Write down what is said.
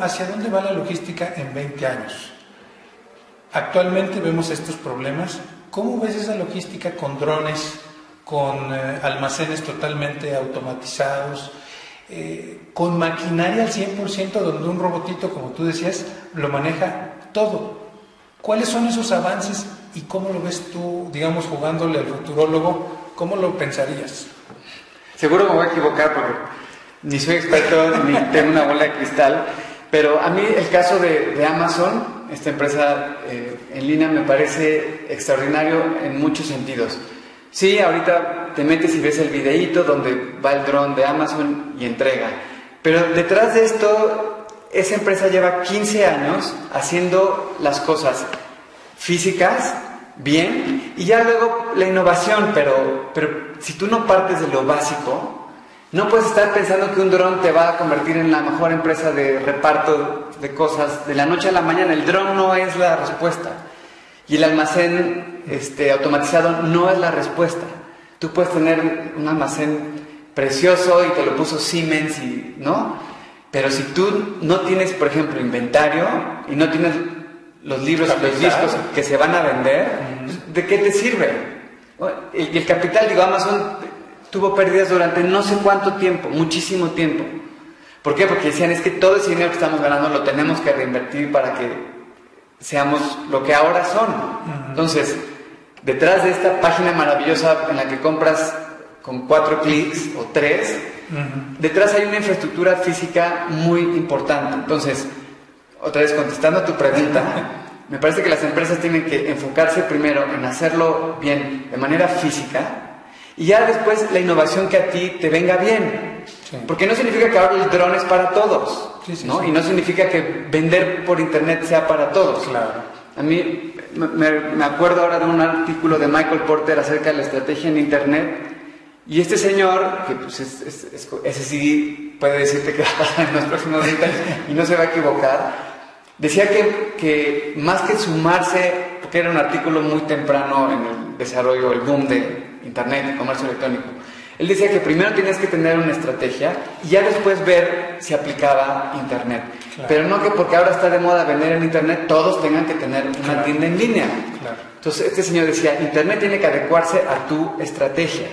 ¿Hacia dónde va la logística en 20 años? Actualmente vemos estos problemas. ¿Cómo ves esa logística con drones, con eh, almacenes totalmente automatizados, eh, con maquinaria al 100% donde un robotito, como tú decías, lo maneja todo? ¿Cuáles son esos avances y cómo lo ves tú, digamos, jugándole al futurólogo? ¿Cómo lo pensarías? Seguro me voy a equivocar porque ni soy experto ni tengo una bola de cristal, pero a mí el caso de, Amazon, esta empresa eh, en línea, me parece extraordinario en muchos sentidos. Sí, ahorita te metes y ves el videíto donde va el dron de Amazon y entrega, pero detrás de esto, esa empresa lleva 15 años haciendo las cosas físicas bien y ya luego la innovación, pero, pero si tú no partes de lo básico, no puedes estar pensando que un dron te va a convertir en la mejor empresa de reparto de cosas de la noche a la mañana. El dron no es la respuesta. Y el almacén este, automatizado no es la respuesta. Tú puedes tener un almacén precioso y te lo puso Siemens, y, ¿no? Pero si tú no tienes, por ejemplo, inventario y no tienes los libros, los discos que se van a vender, ¿de qué te sirve? Y el capital, digo, Amazon tuvo pérdidas durante no sé cuánto tiempo, muchísimo tiempo. ¿Por qué? Porque decían, es que todo ese dinero que estamos ganando lo tenemos que reinvertir para que seamos lo que ahora son. Entonces, detrás de esta página maravillosa en la que compras con cuatro clics o tres, detrás hay una infraestructura física muy importante. Entonces, otra vez contestando a tu pregunta, me parece que las empresas tienen que enfocarse primero en hacerlo bien de manera física, y ya después la innovación que a ti te venga bien. Porque no significa que ahora el dron es para todos, ¿no? Y no significa que vender por internet sea para todos. Claro. A mí me, acuerdo ahora de un artículo de Michael Porter acerca de la estrategia en internet. Y este señor, que pues es, ese sí puede decirte que va a pasar en los próximos 20 años y no se va a equivocar, decía que, que más que sumarse, porque era un artículo muy temprano en el desarrollo, el boom de, Internet, comercio electrónico. Él decía que primero tienes que tener una estrategia y ya después ver si aplicaba Internet. Pero no que porque ahora está de moda vender en Internet, todos tengan que tener una tienda en línea. Entonces este señor decía, Internet tiene que adecuarse a tu estrategia.